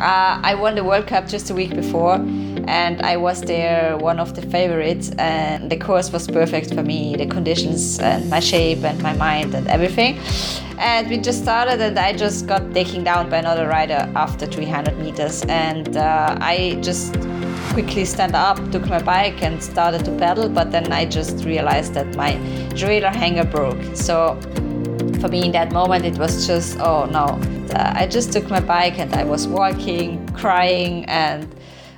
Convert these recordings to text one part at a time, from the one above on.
Uh, I won the World Cup just a week before, and I was there one of the favorites. And the course was perfect for me, the conditions and my shape and my mind and everything. And we just started, and I just got taken down by another rider after 300 meters, and uh, I just quickly stand up, took my bike, and started to pedal. But then I just realized that my derailleur hanger broke. So for me in that moment it was just oh no uh, i just took my bike and i was walking crying and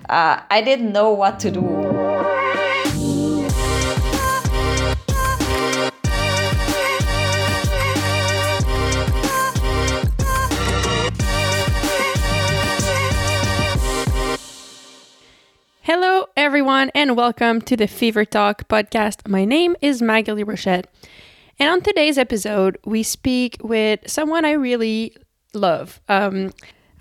uh, i didn't know what to do Hello, everyone, and welcome to the Fever Talk podcast. My name is Magali Rochette. And on today's episode, we speak with someone I really love. Um,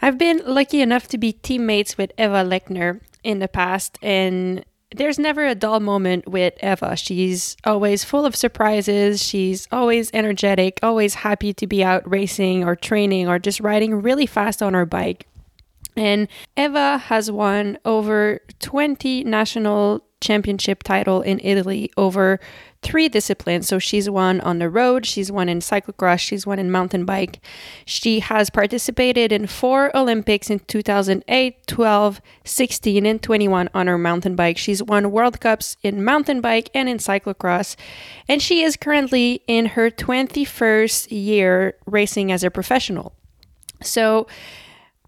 I've been lucky enough to be teammates with Eva Lechner in the past, and there's never a dull moment with Eva. She's always full of surprises. She's always energetic, always happy to be out racing or training or just riding really fast on her bike. And Eva has won over 20 national championship title in Italy over three disciplines. So she's won on the road, she's won in cyclocross, she's won in mountain bike. She has participated in four Olympics in 2008, 12, 16, and 21 on her mountain bike. She's won World Cups in mountain bike and in cyclocross. And she is currently in her 21st year racing as a professional. So,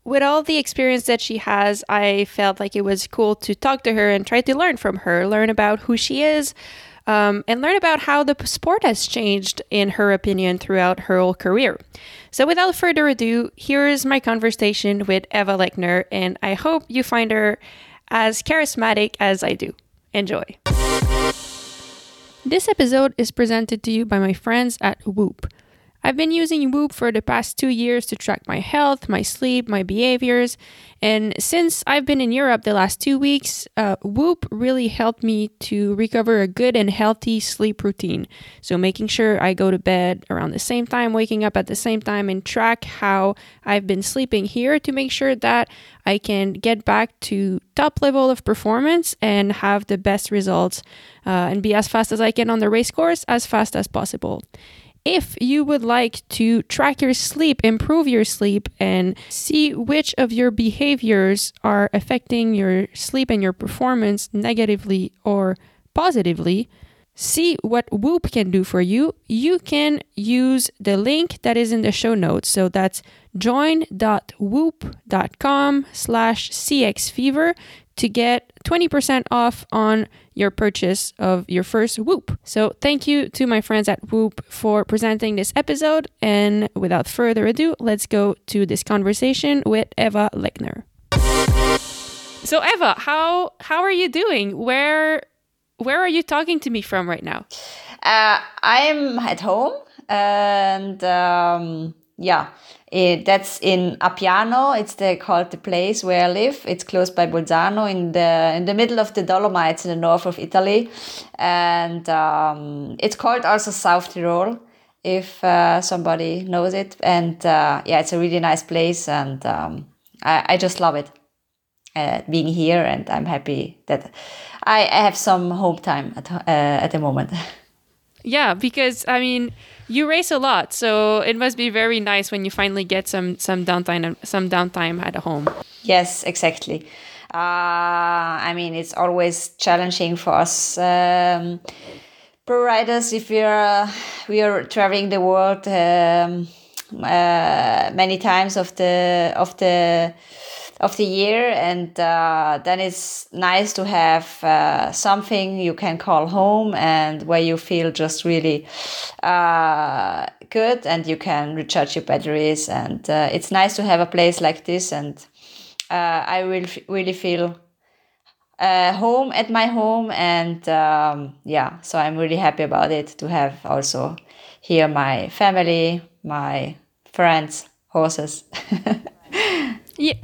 with all the experience that she has, I felt like it was cool to talk to her and try to learn from her, learn about who she is, um, and learn about how the sport has changed, in her opinion, throughout her whole career. So, without further ado, here's my conversation with Eva Lechner, and I hope you find her as charismatic as I do. Enjoy. This episode is presented to you by my friends at Whoop. I've been using Whoop for the past two years to track my health, my sleep, my behaviors. And since I've been in Europe the last two weeks, uh, Whoop really helped me to recover a good and healthy sleep routine. So, making sure I go to bed around the same time, waking up at the same time, and track how I've been sleeping here to make sure that I can get back to top level of performance and have the best results uh, and be as fast as I can on the race course as fast as possible. If you would like to track your sleep, improve your sleep, and see which of your behaviors are affecting your sleep and your performance negatively or positively, see what Whoop can do for you, you can use the link that is in the show notes. So that's join.whoop.com slash cxfever to get 20% off on your purchase of your first Whoop. So thank you to my friends at Whoop for presenting this episode. And without further ado, let's go to this conversation with Eva Lechner. So Eva, how how are you doing? Where where are you talking to me from right now? Uh, I'm at home and um, yeah, it, that's in Appiano. It's the, called the place where I live. It's close by Bolzano in the in the middle of the Dolomites in the north of Italy, and um, it's called also South Tyrol if uh, somebody knows it. And uh, yeah, it's a really nice place, and um, I, I just love it. Uh, being here, and I'm happy that I, I have some home time at uh, at the moment. Yeah, because I mean, you race a lot, so it must be very nice when you finally get some some downtime some downtime at home. Yes, exactly. Uh, I mean, it's always challenging for us um, pro riders if we are we are traveling the world um, uh, many times of the of the of the year and uh, then it's nice to have uh, something you can call home and where you feel just really uh, good and you can recharge your batteries. And uh, it's nice to have a place like this and uh, i will really feel uh, home at my home and um, yeah so i'm really happy about it to have also here my family my friends horses. Yeah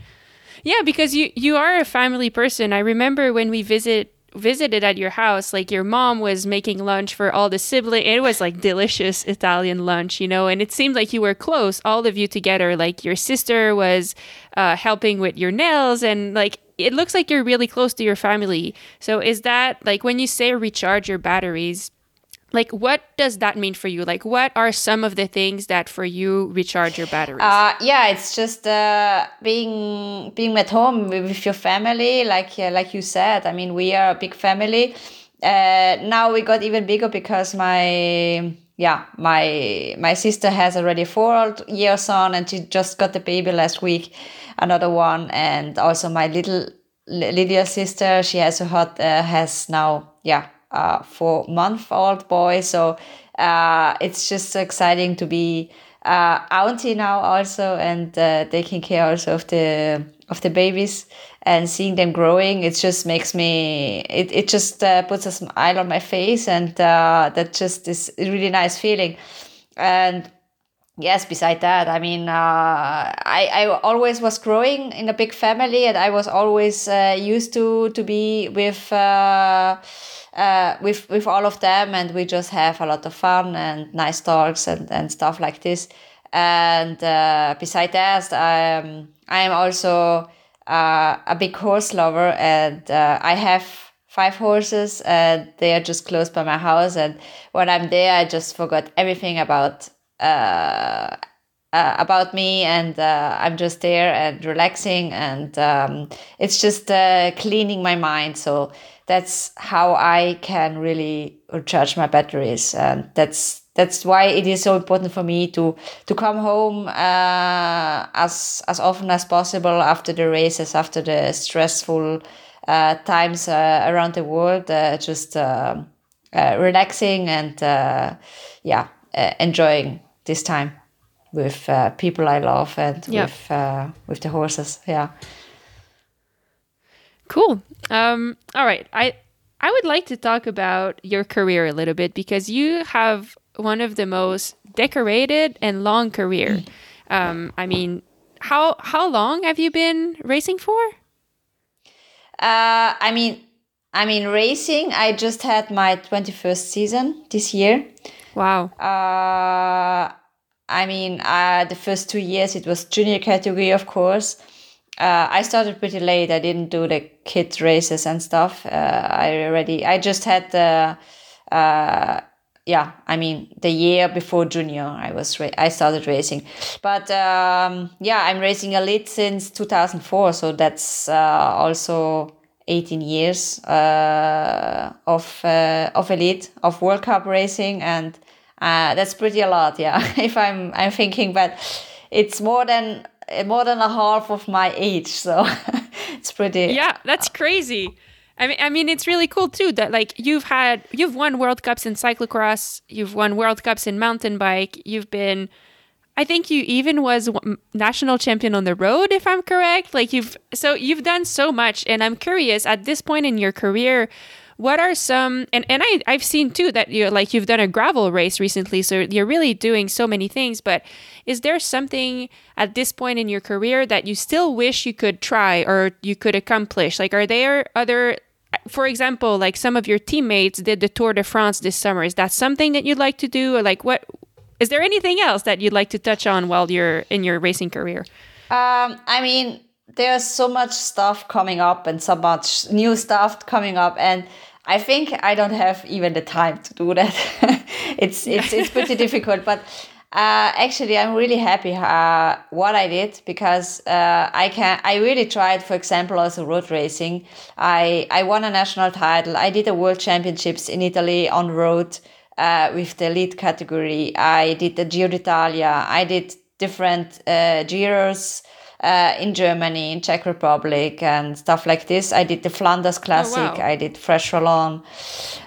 yeah, because you you are a family person. I remember when we visit visited at your house, like your mom was making lunch for all the siblings. It was like delicious Italian lunch, you know, and it seemed like you were close, all of you together. Like your sister was uh, helping with your nails, and like it looks like you're really close to your family. So is that like when you say recharge your batteries? Like what does that mean for you? Like what are some of the things that for you recharge your batteries? Uh, yeah it's just uh, being being at home with your family like uh, like you said i mean we are a big family. Uh, now we got even bigger because my yeah my my sister has already four years on and she just got the baby last week another one. And also my little little sister she has a hot uh, has now yeah uh, four month old boy. So uh, it's just exciting to be uh, auntie now also and uh, taking care also of the of the babies and seeing them growing. It just makes me it it just uh, puts a smile on my face and uh, that just is a really nice feeling. And yes beside that i mean uh, I, I always was growing in a big family and i was always uh, used to to be with uh, uh, with with all of them, and we just have a lot of fun and nice talks and, and stuff like this. And uh, beside that, I'm I'm also uh, a big horse lover, and uh, I have five horses, and they are just close by my house. And when I'm there, I just forgot everything about uh, uh, about me and uh, i'm just there and relaxing and um, it's just uh, cleaning my mind. So that's how I can really recharge my batteries, and that's that's why it is so important for me to to come home uh, as as often as possible after the races, after the stressful uh, times around the world, just relaxing and yeah, enjoying this time with people I love and with with the horses. Yeah. Cool. Um, all right. I I would like to talk about your career a little bit because you have one of the most decorated and long career. Um, I mean, how how long have you been racing for? Uh, I mean, I mean racing. I just had my twenty first season this year. Wow. Uh, I mean, uh, the first two years it was junior category, of course uh, I started pretty late. I didn't do the kit races and stuff. Uh, I already, I just had the, uh, yeah, I mean, the year before junior, I was, ra- I started racing. But um, yeah, I'm racing elite since 2004. So that's uh, also 18 years uh, of, of elite, of World Cup racing. And Uh, that's pretty a lot. Yeah. if I'm, I'm thinking, but it's more than more than a half of my age, so it's pretty. Yeah, that's uh, crazy. I mean, I mean, it's really cool too that like you've had you've won World Cups in cyclocross, you've won World Cups in mountain bike, you've been, I think you even was national champion on the road, if I'm correct. Like you've so you've done so much, and I'm curious at this point in your career, what are some and, and I, I've seen too that you're like you've done a gravel race recently, so you're really doing so many things, but is there something at this point in your career that you still wish you could try or you could accomplish? Like are there other for example, like some of your teammates did the Tour de France this summer. Is that something that you'd like to do? Or like what is there anything else that you'd like to touch on while you're in your racing career? Um, I mean, there's so much stuff coming up and so much new stuff coming up and I think I don't have even the time to do that. it's it's it's pretty difficult, but uh, actually, I'm really happy uh, what I did because uh, I can. I really tried, for example, also road racing. I I won a national title. I did a world championships in Italy on road uh, with the elite category. I did the Giro d'Italia. I did different uh, Giros uh, in Germany, in Czech Republic, and stuff like this. I did the Flanders Classic. Oh, wow. I did Flèche Wallonne.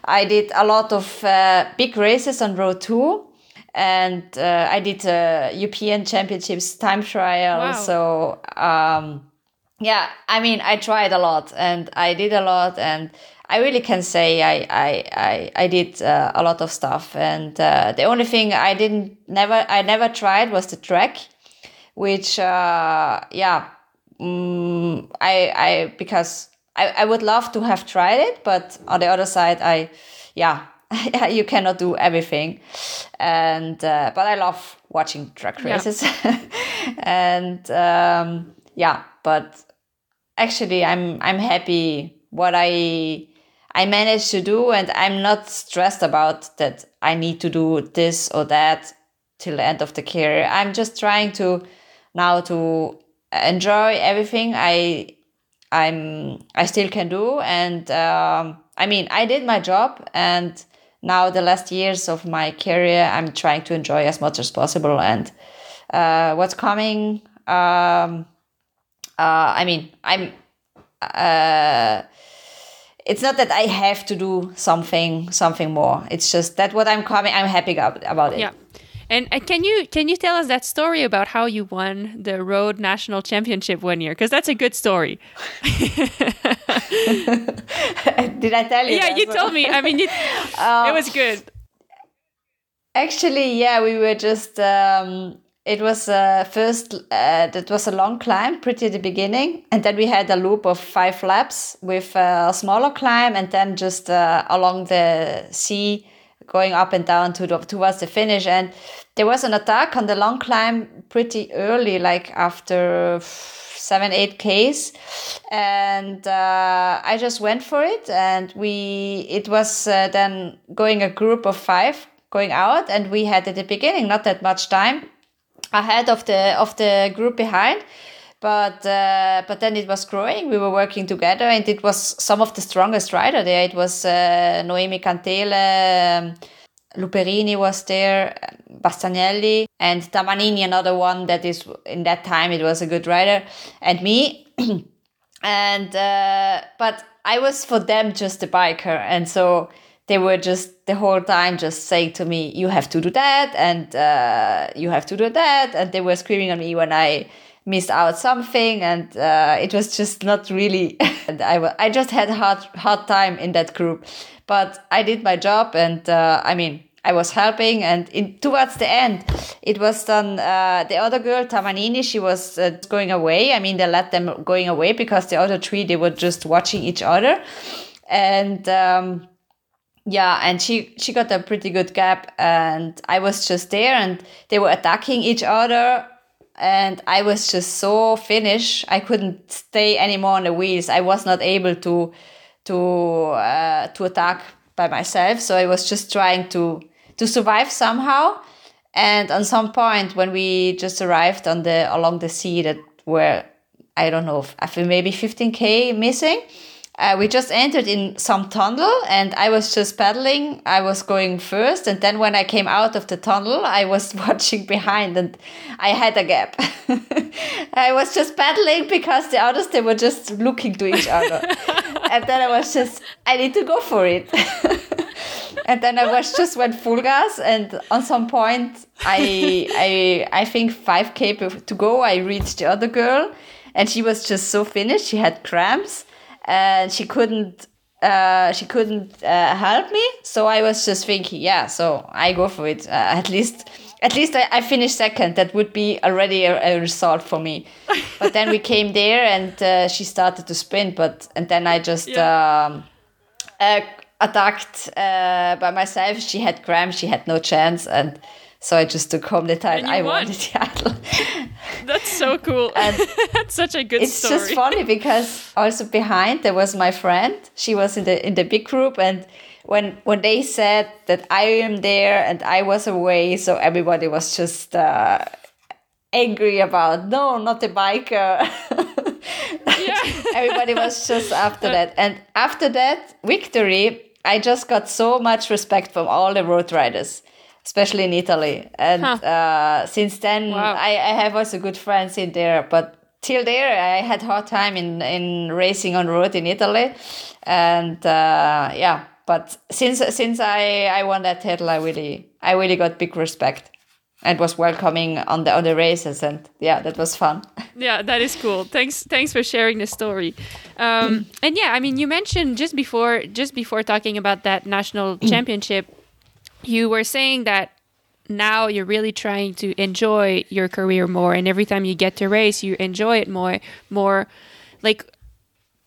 I did a lot of uh, big races on road two, and uh, I did uh, European Championships time trial. Wow. So um, yeah, I mean, I tried a lot and I did a lot and. I really can say I I I, I did uh, a lot of stuff, and uh, the only thing I didn't never I never tried was the track which uh, yeah mm, I I because I, I would love to have tried it, but on the other side, I, yeah, you cannot do everything. And, uh, but I love watching track races. Yeah. and, um, yeah, but actually I'm, I'm happy what I, I managed to do and I'm not stressed about that I need to do this or that till the end of the career. I'm just trying to now to enjoy everything I I'm I still can do. And um, I mean I did my job and now the last years of my career I'm trying to enjoy as much as possible. And uh, what's coming um, uh, I mean I'm uh, it's not that I have to do something something more. It's just that what I'm coming I'm happy about it. Yeah and uh, can you can you tell us that story about how you won the road national championship one year? Because that's a good story. Did I tell you? Yeah, you told me. I mean, it, um, it was good. Actually, yeah, we were just. Um, it was uh, first. Uh, that was a long climb, pretty at the beginning, and then we had a loop of five laps with a smaller climb, and then just uh, along the sea going up and down to the, towards the finish. And there was an attack on the long climb pretty early, like after seven, eight Ks. And uh, I just went for it. And we, it was uh, then going a group of five going out. And we had at the beginning not that much time ahead of the, of the group behind but uh, but then it was growing. We were working together, and it was some of the strongest rider there. It was uh, Noemi Cantele, um, Luperini was there, Bastianelli, and Tamanini, another one that is in that time it was a good rider, and me, and uh, but I was for them just a biker, and so they were just the whole time just saying to me, "You have to do that," and uh, "You have to do that," and they were screaming on me when I missed out something and uh, it was just not really and I, I just had a hard hard time in that group. But I did my job and uh, I mean I was helping and in towards the end it was done uh, the other girl Tamanini she was uh, going away. I mean they let them going away because the other three they were just watching each other. And um, yeah and she she got a pretty good gap and I was just there and they were attacking each other and I was just so finished. I couldn't stay anymore on the wheels. I was not able to to uh, to attack by myself. So I was just trying to to survive somehow. And on some point, when we just arrived on the along the sea that were I don't know, I feel maybe 15k missing uh, we just entered in some tunnel and I was just paddling. I was going first. And then when I came out of the tunnel, I was watching behind and I had a gap. I was just paddling because the others, they were just looking to each other. and then I was just, I need to go for it. and then I was just went full gas. And on some point, I, I, I think 5K to go, I reached the other girl and she was just so finished. She had cramps and she couldn't uh, she couldn't uh, help me. So I was just thinking, yeah, so I go for it. Uh, at least, at least I, I, finished second. That would be already a, a result for me. but then we came there, and uh, she started to sprint. But and then I just yeah. um, uh, attacked uh, by myself. She had cramps. She had no chance, and so I just took home the title. I won. wanted the title. That's so cool. And That's such a good it's story. just funny because also behind there was my friend. She was in the in the big group and when when they said that I am there and I was away, so everybody was just uh, angry about no, not the biker. yeah. everybody was just after that, and after that victory, I just got so much respect from all the road riders especially in Italy. And huh. uh, since then, wow. I, I have also good friends in there. But till there, I had hard time in in racing on road in Italy, and uh, yeah. But since since I I won that title, I really I really got big respect and was welcoming on the on the races and yeah that was fun yeah that is cool thanks thanks for sharing the story um, and yeah i mean you mentioned just before just before talking about that national championship you were saying that now you're really trying to enjoy your career more and every time you get to race you enjoy it more more like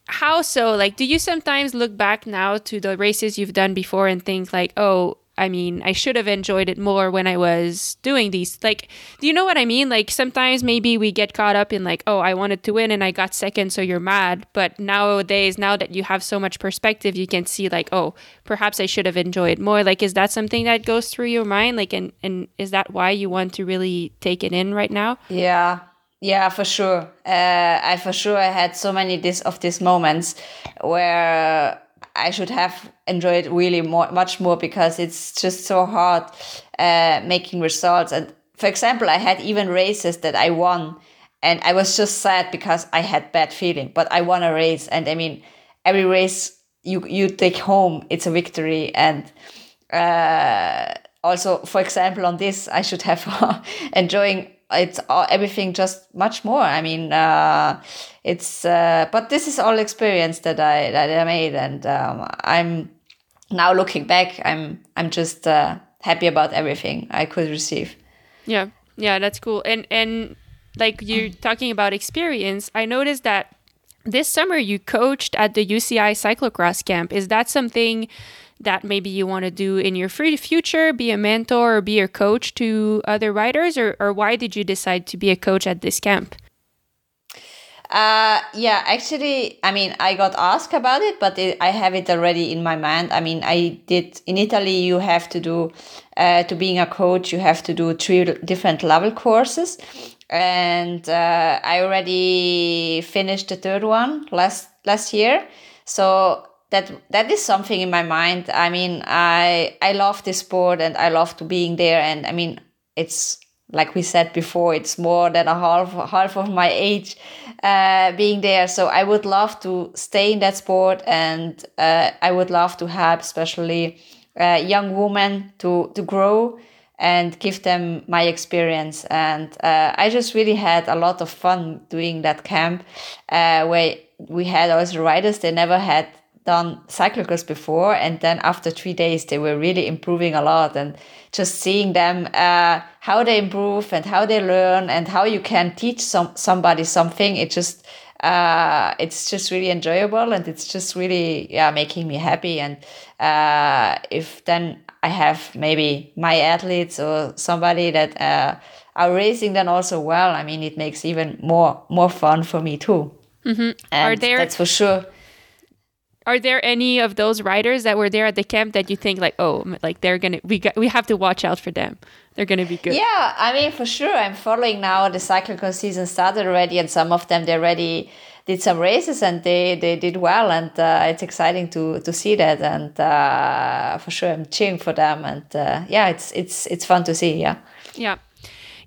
how so? Like, do you sometimes look back now to the races you've done before and think like, oh, I mean, I should have enjoyed it more when I was doing these. Like, do you know what I mean? Like, sometimes maybe we get caught up in, like, oh, I wanted to win and I got second, so you're mad. But nowadays, now that you have so much perspective, you can see, like, oh, perhaps I should have enjoyed more. Like, is that something that goes through your mind? Like, and, and is that why you want to really take it in right now? Yeah. Yeah, for sure. Uh, I for sure I had so many this of these moments where I should have enjoyed really more, much more because it's just so hard uh, making results. And for example, I had even races that I won, and I was just sad because I had bad feeling. But I won a race, and I mean, every race you you take home, it's a victory. And uh, also, for example, on this, I should have enjoying it's all, everything just much more. I mean, uh, it's uh, but this is all experience that I that I made, and um, I'm now looking back. I'm I'm just uh, happy about everything I could receive. Yeah, yeah, that's cool. And and like you're talking about experience, I noticed that this summer you coached at the UCI cyclocross camp. Is that something? That maybe you want to do in your free future, be a mentor or be a coach to other writers or, or why did you decide to be a coach at this camp? Uh, yeah, actually, I mean, I got asked about it, but it, I have it already in my mind. I mean, I did in Italy, you have to do, uh, to being a coach, you have to do three different level courses. And uh, I already finished the third one last last year. So that that is something in my mind. I mean, I I love this sport and I love to being there. And I mean, it's like we said before, it's more than a half half of my age uh, being there. So I would love to stay in that sport, and uh, I would love to help, especially uh, young women, to to grow and give them my experience. And uh, I just really had a lot of fun doing that camp, uh, where we had also riders they never had done cyclocross before and then after three days they were really improving a lot and just seeing them uh, how they improve and how they learn and how you can teach some somebody something. It just uh, it's just really enjoyable and it's just really yeah making me happy. And uh, if then I have maybe my athletes or somebody that uh, are racing then also well I mean it makes even more more fun for me too. Mm-hmm. are there that's for sure are there any of those riders that were there at the camp that you think like oh like they're gonna we got, we have to watch out for them. They're gonna be good. Yeah i mean for sure i'm following now the cyclocross season started already and some of them they already did some races and they they did well and uh, it's exciting to to see that and uh, for sure i'm cheering for them and uh, yeah it's it's it's fun to see yeah. Yeah.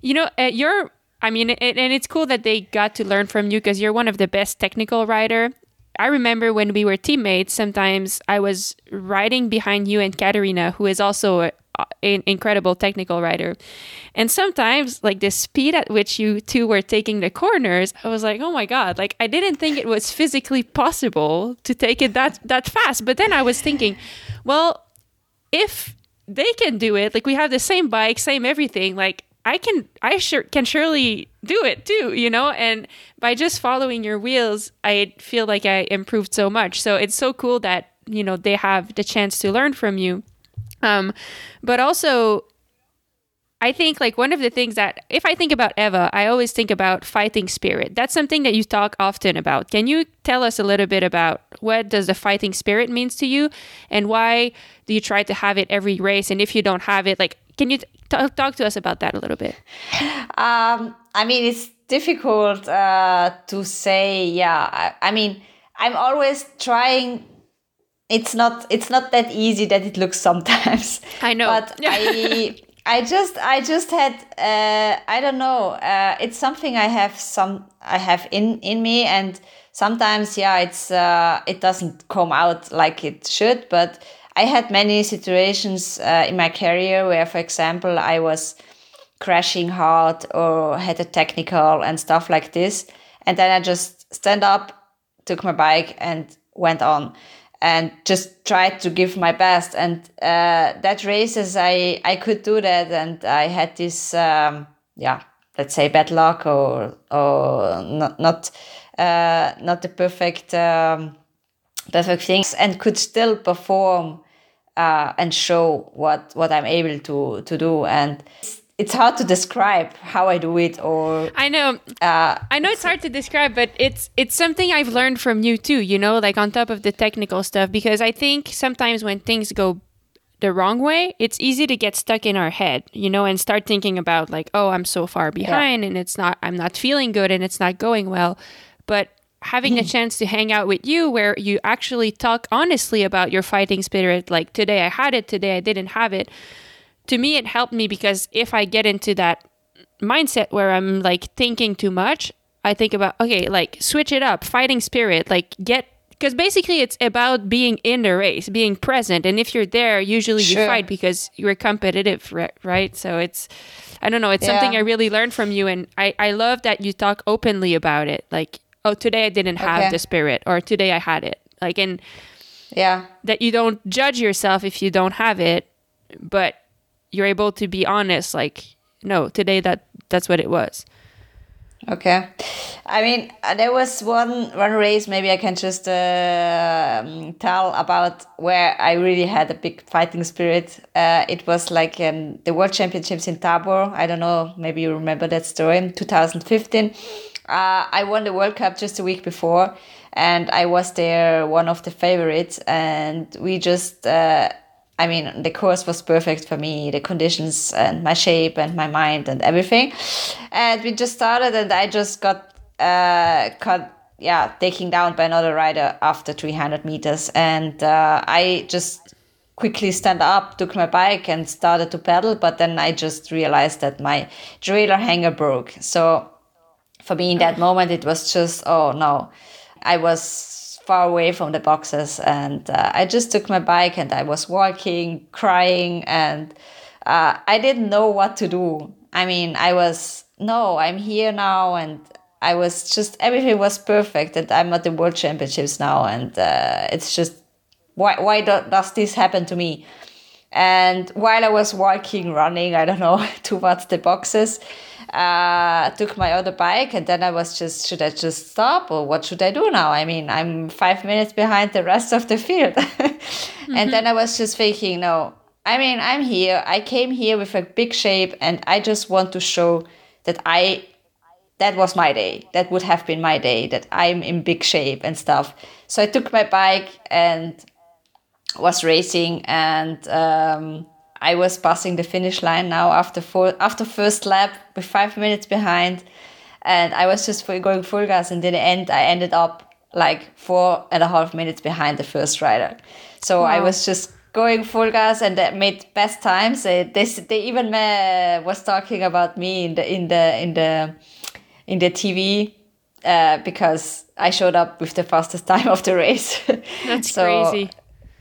You know uh, you're I mean, it, and it's cool that they got to learn from you because you're one of the best technical rider I remember when we were teammates, sometimes I was riding behind you and Katerina, who is also an incredible technical rider. And sometimes, like the speed at which you two were taking the corners, I was like, oh my God, like I didn't think it was physically possible to take it that, that fast. But then I was thinking, well, if they can do it, like we have the same bike, same everything, like I can I sure can surely do it too, you know? And by just following your wheels, I feel like I improved so much. So it's so cool that, you know, they have the chance to learn from you. Um but also I think like one of the things that if I think about Eva, I always think about fighting spirit. That's something that you talk often about. Can you tell us a little bit about what does the fighting spirit means to you and why do you try to have it every race and if you don't have it like can you talk, talk to us about that a little bit? Um, I mean, it's difficult uh, to say. Yeah, I, I mean, I'm always trying it's not it's not that easy that it looks sometimes i know but i i just i just had uh, i don't know uh, it's something i have some i have in in me and sometimes yeah it's uh, it doesn't come out like it should but I had many situations uh, in my career where, for example, I was crashing hard or had a technical and stuff like this. And then I just stand up, took my bike and went on and just tried to give my best. And uh, that races, I, I could do that. And I had this, um, yeah, let's say bad luck or or not not uh, not the perfect um, perfect things and could still perform uh, and show what what I'm able to to do. And it's hard to describe how I do it or I know. uh, I know it's hard to describe but it's it's something I've learned from you too you know like on top of the technical stuff because I think sometimes when things go the wrong way it's easy to get stuck in our head you know and start thinking about like oh I'm so far behind yeah. and it's not I'm not feeling good and it's not going well. But having a hmm. chance to hang out with you where you actually talk honestly about your fighting spirit like today I had it today I didn't have it to me it helped me because if I get into that mindset where I'm like thinking too much I think about okay like switch it up fighting spirit like get because basically it's about being in the race being present and if you're there usually sure. you fight because you're competitive right so it's i don't know it's yeah. something i really learned from you and I, I love that you talk openly about it like oh today i didn't have okay. the spirit or today i had it. Like and yeah. that you don't judge yourself if you don't have it but you're able to be honest like no today that that's what it was. Okay. I mean uh, there was one one race maybe i can just uh, um, tell about where i really had a big fighting spirit. Uh, it was like in the world championships in tabor. I don't know maybe you remember that story in 2015 uh, I won the World Cup just a week before, and I was there one of the favorites. And we just, uh, I mean, the course was perfect for me, the conditions and my shape and my mind and everything. And we just started, and I just got uh, yeah, taken down by another rider after 300 meters, and uh, I just quickly stand up, took my bike, and started to pedal. But then I just realized that my derailleur hanger broke. So for me in that moment it was just oh no. I was far away from the boxes and uh, i just took my bike and i was walking crying and uh, i didn't know what to do. I mean i was no i'm here now and i was just everything was perfect and i'm at the world championships now and uh, it's just why why do, does this happen to me? And while i was walking running i don't know towards the boxes uh, took my other bike and then I was just, should I just stop or what should I do now? I mean, I'm five minutes behind the rest of the field. mm-hmm. And then I was just thinking, no, I mean, I'm here. I came here with a big shape and I just want to show that I, that was my day. That would have been my day, that I'm in big shape and stuff. So I took my bike and was racing and, um, I was passing the finish line now after four, after first lap with five minutes behind, and I was just going full gas. And in the end, I ended up like four and a half minutes behind the first rider. So wow. I was just going full gas and that made best times. They, they, they even uh, was talking about me in the in the in the in the TV uh, because I showed up with the fastest time of the race. That's so, crazy.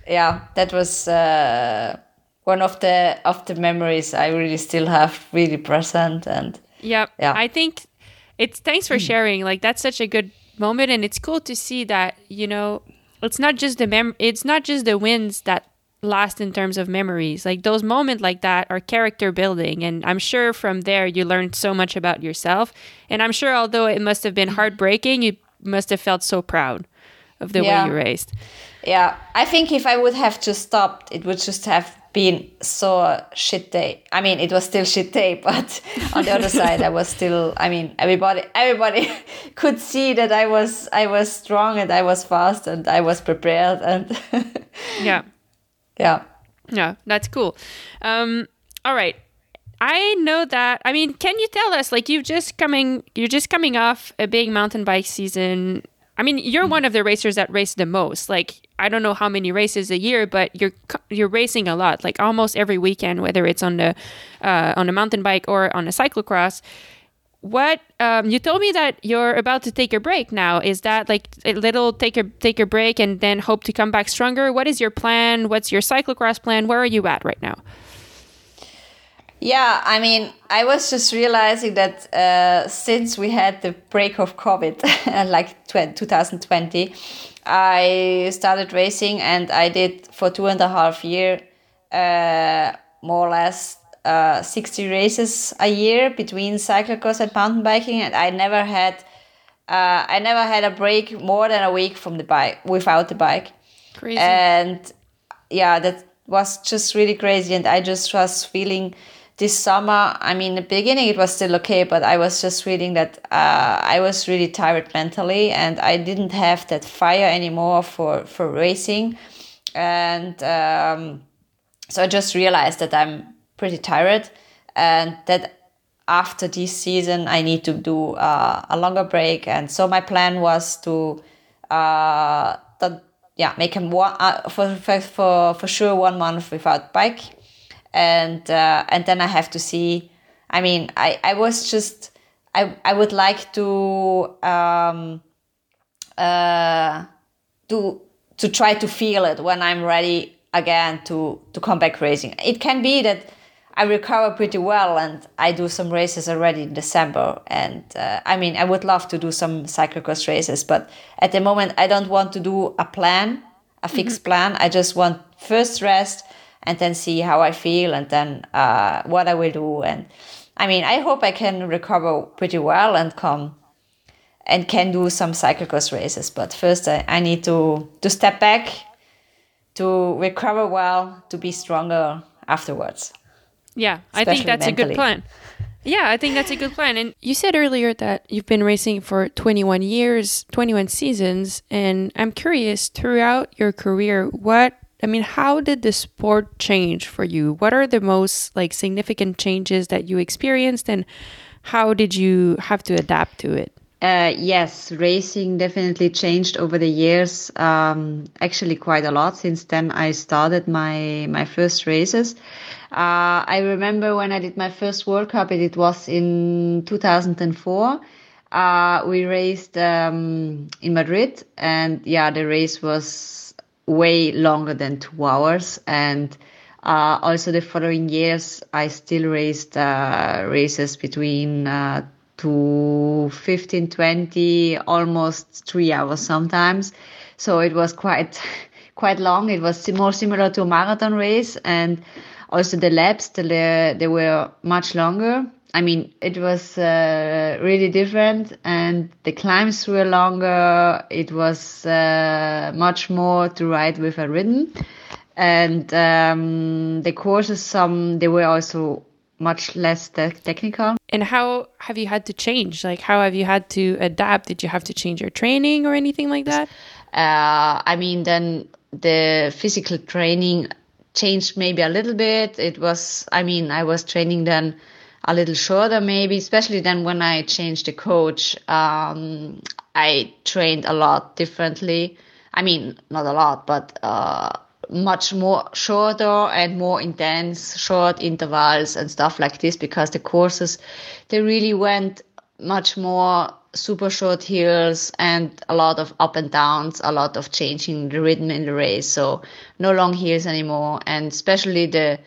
Yeah, that was. Uh, one of the of the memories I really still have really present and yeah, yeah. I think it's thanks for sharing. Like that's such a good moment and it's cool to see that, you know, it's not just the mem it's not just the wins that last in terms of memories. Like those moments like that are character building and I'm sure from there you learned so much about yourself. And I'm sure although it must have been heartbreaking, you must have felt so proud of the yeah. way you raced. Yeah, I think if I would have just stopped, it would just have been so shit day. I mean, it was still shit day, but on the other side, I was still. I mean, everybody, everybody could see that I was, I was strong and I was fast and I was prepared and. yeah. Yeah. Yeah, that's cool. Um, all right. I know that. I mean, can you tell us, like, you've just coming, you're just coming off a big mountain bike season. I mean, you're mm. one of the racers that race the most. Like, I don't know how many races a year, but you're you're racing a lot, like almost every weekend, whether it's on the uh, on a mountain bike or on a cyclocross. What um, you told me that you're about to take a break now. Is that like a little take a take a break and then hope to come back stronger? What is your plan? What's your cyclocross plan? Where are you at right now? Yeah, I mean, I was just realizing that uh, since we had the break of COVID, like 2020, I started racing and I did for two and a half year, uh, more or less uh, 60 races a year between cyclocross and mountain biking, and I never had uh, I never had a break more than a week from the bike without the bike. Crazy. And yeah, that was just really crazy. And I just was feeling this summer. I mean, the beginning it was still okay, but I was just feeling that uh, I was really tired mentally, and I didn't have that fire anymore for for racing. And um, so I just realized that I'm pretty tired, and that after this season I need to do uh, a longer break, and so my plan was to, uh, the, yeah, make him one uh, for, for for sure one month without bike, and uh, and then I have to see. I mean, I I was just I I would like to um, uh, to to try to feel it when I'm ready again to to come back racing. It can be that I recover pretty well, and I do some races already in December. And uh, I mean, I would love to do some cyclocross races, but at the moment, I don't want to do a plan, a fixed mm-hmm. plan. I just want first rest and then see how I feel, and then uh, what I will do. And I mean, I hope I can recover pretty well and come and can do some cyclocross races. But first, I, I need to to step back, to recover well, to be stronger afterwards. Yeah, I think that's mentally. a good plan. Yeah, I think that's a good plan. And you said earlier that you've been racing for 21 years, 21 seasons, and I'm curious throughout your career, what I mean, how did the sport change for you? What are the most like significant changes that you experienced and how did you have to adapt to it? Uh, yes, racing definitely changed over the years. Um, actually, quite a lot since then. I started my my first races. Uh, I remember when I did my first World Cup. It, it was in 2004. Uh, we raced um, in Madrid, and yeah, the race was way longer than two hours. And uh, also the following years, I still raced uh, races between uh, to 15, 20, almost three hours sometimes. So it was quite, quite long. It was more similar to a marathon race and also the laps, the, they were much longer. I mean, it was uh, really different and the climbs were longer. It was uh, much more to ride with a rhythm. And um, the courses, some, they were also much less te- technical. And how have you had to change? Like, how have you had to adapt? Did you have to change your training or anything like that? Uh, I mean, then the physical training changed maybe a little bit. It was, I mean, I was training then a little shorter, maybe, especially then when I changed the coach. Um, I trained a lot differently. I mean, not a lot, but uh, much more shorter and more intense short intervals and stuff like this because the courses they really went much more super short hills and a lot of up and downs a lot of changing the rhythm in the race so no long hills anymore and especially the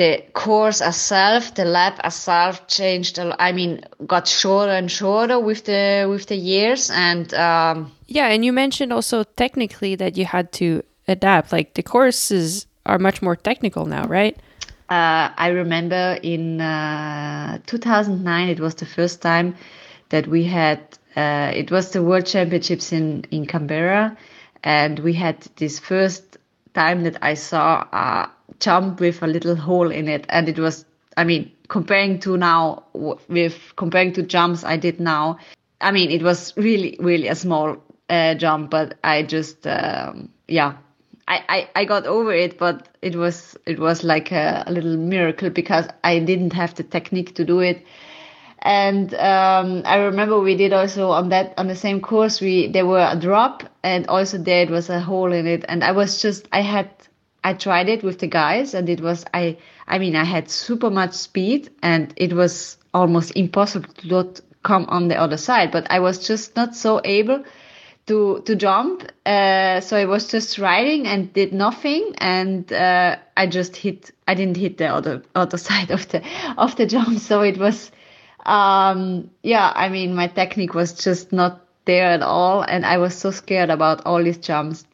the course itself, the lap itself changed. I mean, got shorter and shorter with the with the years, and um, yeah. And you mentioned also technically that you had to adapt? Like the courses are much more technical now, right? Uh, I remember in uh, 2009, it was the first time that we had, uh, it was the World Championships in, in Canberra. And we had this first time that I saw a jump with a little hole in it. And it was, I mean, comparing to now, with comparing to jumps I did now, I mean, it was really, really a small uh, jump, but I just, um, yeah, I, I, I got over it, but it was it was like a, a, little miracle because I didn't have the technique to do it. And um, I remember we did also on that on the same course we there were a drop and also there it was a hole in it and I was just I had I tried it with the guys and it was I I mean I had super much speed and it was almost impossible to not come on the other side but I was just not so able to to jump. Uh, so I was just riding and did nothing, and uh, I just hit. I didn't hit the other other side of the of the jump. So it was, um, yeah. I mean, my technique was just not there at all, and I was so scared about all these jumps.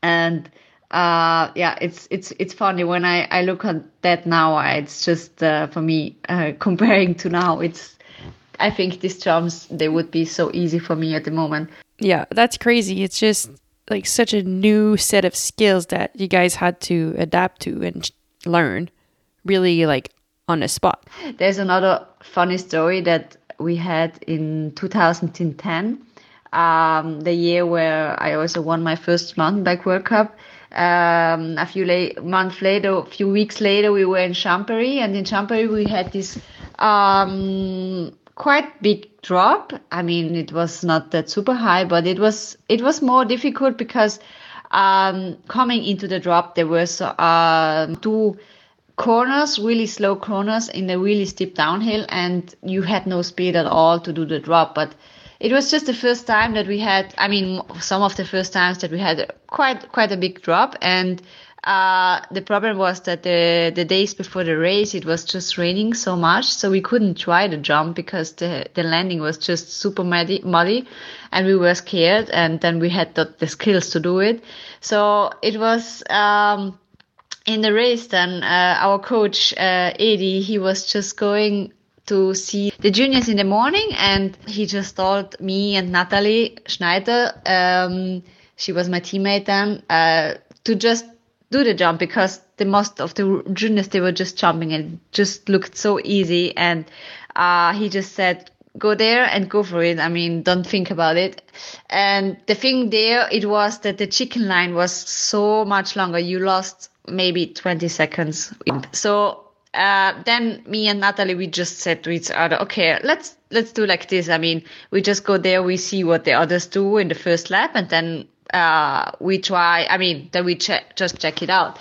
And uh, yeah, it's it's it's funny when I I look at that now. It's just uh, for me uh, comparing to now. It's I think these jumps they would be so easy for me at the moment. Yeah, that's crazy. It's just like such a new set of skills that you guys had to adapt to and learn, really like on the spot. There's another funny story that we had in 2010, um, the year where I also won my first mountain bike World Cup. Um, a few la- months later, a few weeks later, we were in Champery, and in Champery we had this um, quite big drop. I mean, it was not that super high, but it was it was more difficult because um, coming into the drop there was uh, two corners, really slow corners in a really steep downhill, and you had no speed at all to do the drop. But it was just the first time that we had. I mean, some of the first times that we had quite quite a big drop, and uh, the problem was that the the days before the race it was just raining so much, so we couldn't try the jump because the the landing was just super muddy, muddy and we were scared, and then we had the, the skills to do it. So it was. Um, in the race, then uh, our coach uh, Eddie, he was just going to see the juniors in the morning, and he just told me and Nathalie Schneitter, um, she was my teammate then, uh, to just do the jump because the most of the juniors they were just jumping and just looked so easy, and uh, he just said. Go there and go for it. I mean, don't think about it. And the thing there, it was that the chicken line was so much longer. You lost maybe 20 seconds. So uh, then me and Nathalie, we just said to each other, okay, let's let's do like this. I mean, we just go there, we see what the others do in the first lap, and then uh, we try. I mean, then we check, just check it out.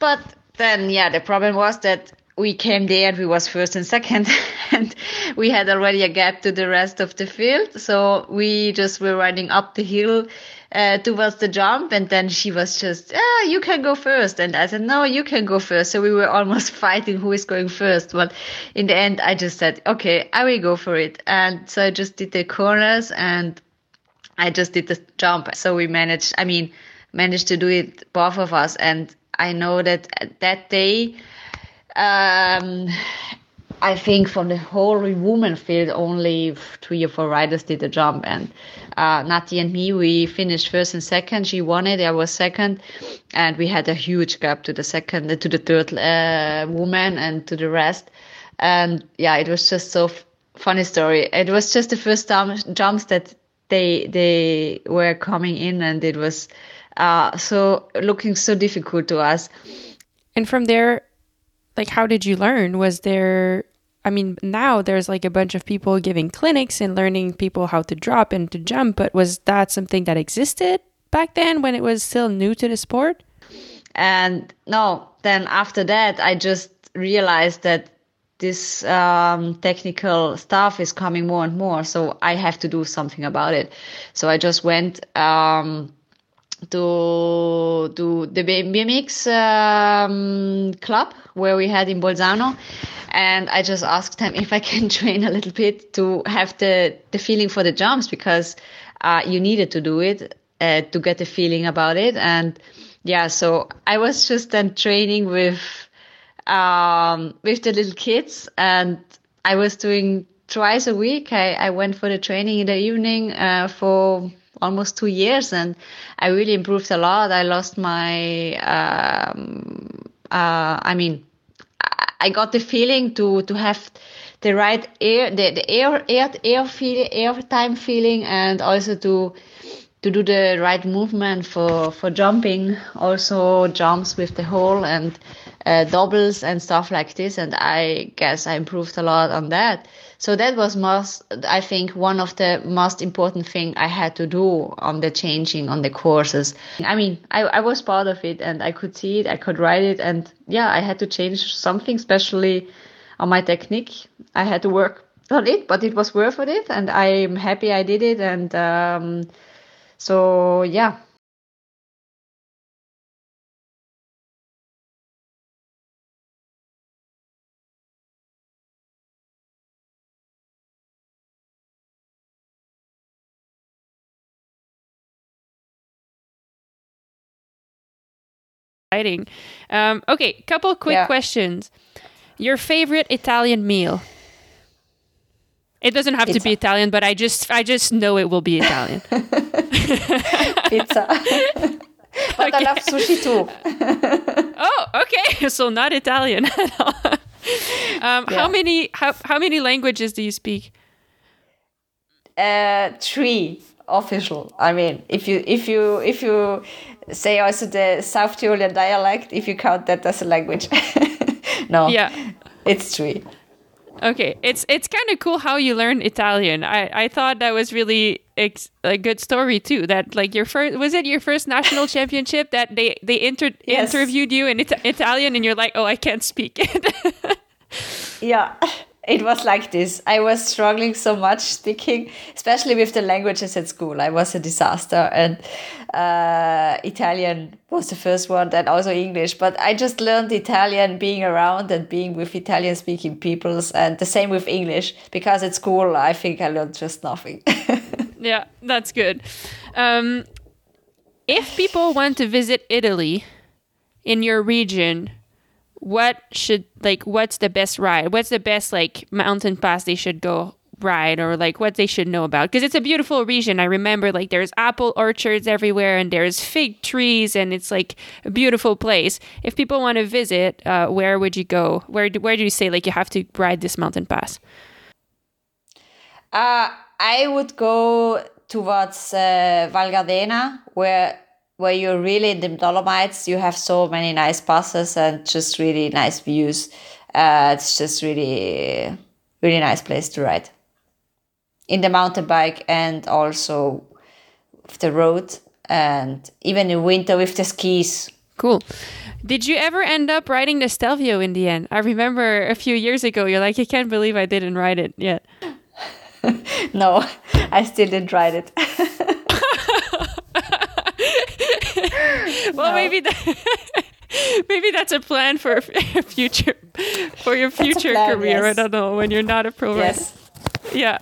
But then, yeah, the problem was that we came there and we was first and second and we had already a gap to the rest of the field. So we just were running up the hill uh, towards the jump and then she was just ah you can go first. And i said no you can go first. So we were almost fighting who is going first. But in the end i just said okay i will go for it. And so i just did the corners and i just did the jump. So we managed i mean managed to do it both of us. And i know that that day um, I think from the whole woman field, only three or four riders did the jump, and uh, Nati and me, we finished first and second. She won it, I was second, and we had a huge gap to the second, to the third uh, woman, and to the rest. And yeah, it was just so f- funny story. It was just the first time jumps that they they were coming in, and it was uh, so looking so difficult to us. And from there, like how did you learn? Was there i mean now there's like a bunch of people giving clinics and learning people how to drop and to jump but was that something that existed back then when it was still new to the sport? And no then after that i just realized that this um, technical stuff is coming more and more so i have to do something about it. So i just went um, to to the BMX um, club where we had in Bolzano, and I just asked them if I can train a little bit to have the the feeling for the jumps because uh, you needed to do it uh, to get the feeling about it, and yeah, so I was just then training with um, with the little kids, and I was doing twice a week. I, I went for the training in the evening uh, for almost two years and I really improved a lot. I lost my, um, uh, I mean, I got the feeling to, to have the right air, the, the air, air, air feel, air time feeling and also to, to do the right movement for, for jumping, also jumps with the hole and uh, doubles and stuff like this. And I guess I improved a lot on that. So that was most, I think, one of the most important thing I had to do on the changing on the courses. I mean, I, I was part of it and I could see it, I could write it. And yeah, I had to change something, especially on my technique. I had to work on it, but it was worth it. And I'm happy I did it. And, um, so yeah exciting. Um, okay, couple quick Yeah. questions. Your favorite Italian meal? It doesn't have to be Italian, but I just I just know it will be Italian. Pizza. but I love sushi too. oh, okay. So not Italian at all. Um, How many how, how many languages do you speak? Uh, three official. I mean, if you if you if you say also the South Tyrolean dialect, if you count that as a language, no, Yeah. it's three. Okay, it's it's kind of cool how you learn Italian. I, I thought that was really ex- a good story too. That like your first was it your first national championship that they they inter- Yes. interviewed you in Ita- Italian and you're like, oh, I can't speak it. Yeah, it was like this. I was struggling so much speaking, especially with the languages at school. I was a disaster, and uh, Italian was the first one, then also English. But I just learned Italian being around and being with Italian speaking peoples, and the same with English because at school I think I learned just nothing. yeah, that's good. Um, if people want to visit Italy in your region, what should like what's the best ride? What's the best like mountain pass they should go ride or like what they should know about? Because it's a beautiful region. I remember like there's apple orchards everywhere and there's fig trees and it's like a beautiful place. If people want to visit, uh, where would you go? Where do, where do you say like you have to ride this mountain pass? Uh, I would go towards uh, Val Gardena, where where you're really in the Dolomites. You have so many nice passes and just really nice views. Uh, it's just really, really nice place to ride. In the mountain bike and also with the road, and even in winter with the skis. Cool. Did you ever end up riding the Stelvio in the end? I remember a few years ago, you're like, I can't believe I didn't ride it yet. No, I still didn't ride it. Well, maybe that, maybe that's a plan for a future for your future plan, career. I don't know when you're not a pro yes. Yeah.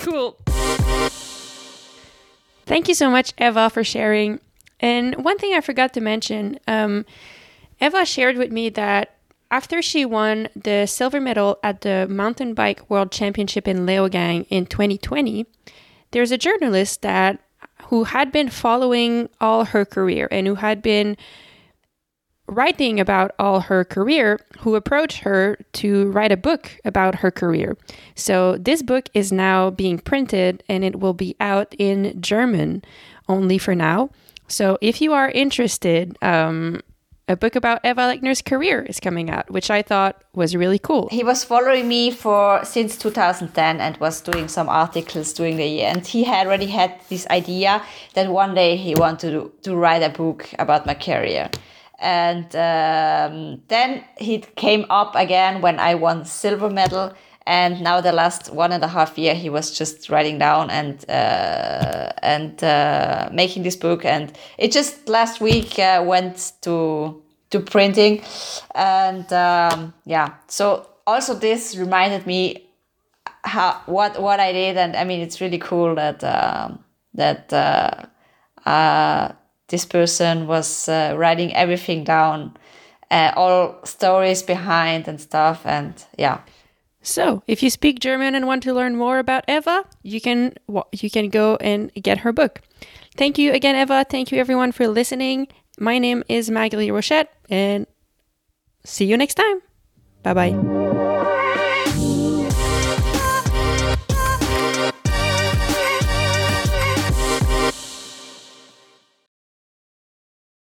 Cool. Thank you so much, Eva, for sharing. And one thing I forgot to mention um, Eva shared with me that after she won the silver medal at the Mountain Bike World Championship in Leogang in 2020, there's a journalist that who had been following all her career and who had been writing about all her career who approached her to write a book about her career. So this book is now being printed and it will be out in German only for now. So if you are interested, um, a book about Eva Lechner's career is coming out, which I thought was really cool. he was following me for since 2010 and was doing some articles during the year. And he had already had this idea that one day he wanted to, to write a book about my career. And um, then he came up again when i won silver medal and now the last one and a half year he was just writing down and uh, and uh, making this book. And it just last week uh, went to to printing. And um, yeah. So also this reminded me how what what I did. And I mean it's really cool that um, that uh, uh, this person was uh, writing everything down all stories behind and stuff. And yeah So, if you speak German and want to learn more about Eva, you can you can go and get her book. Thank you again, Eva. Thank you everyone for listening. My name is Magalie Rochette, and see you next time. Bye bye.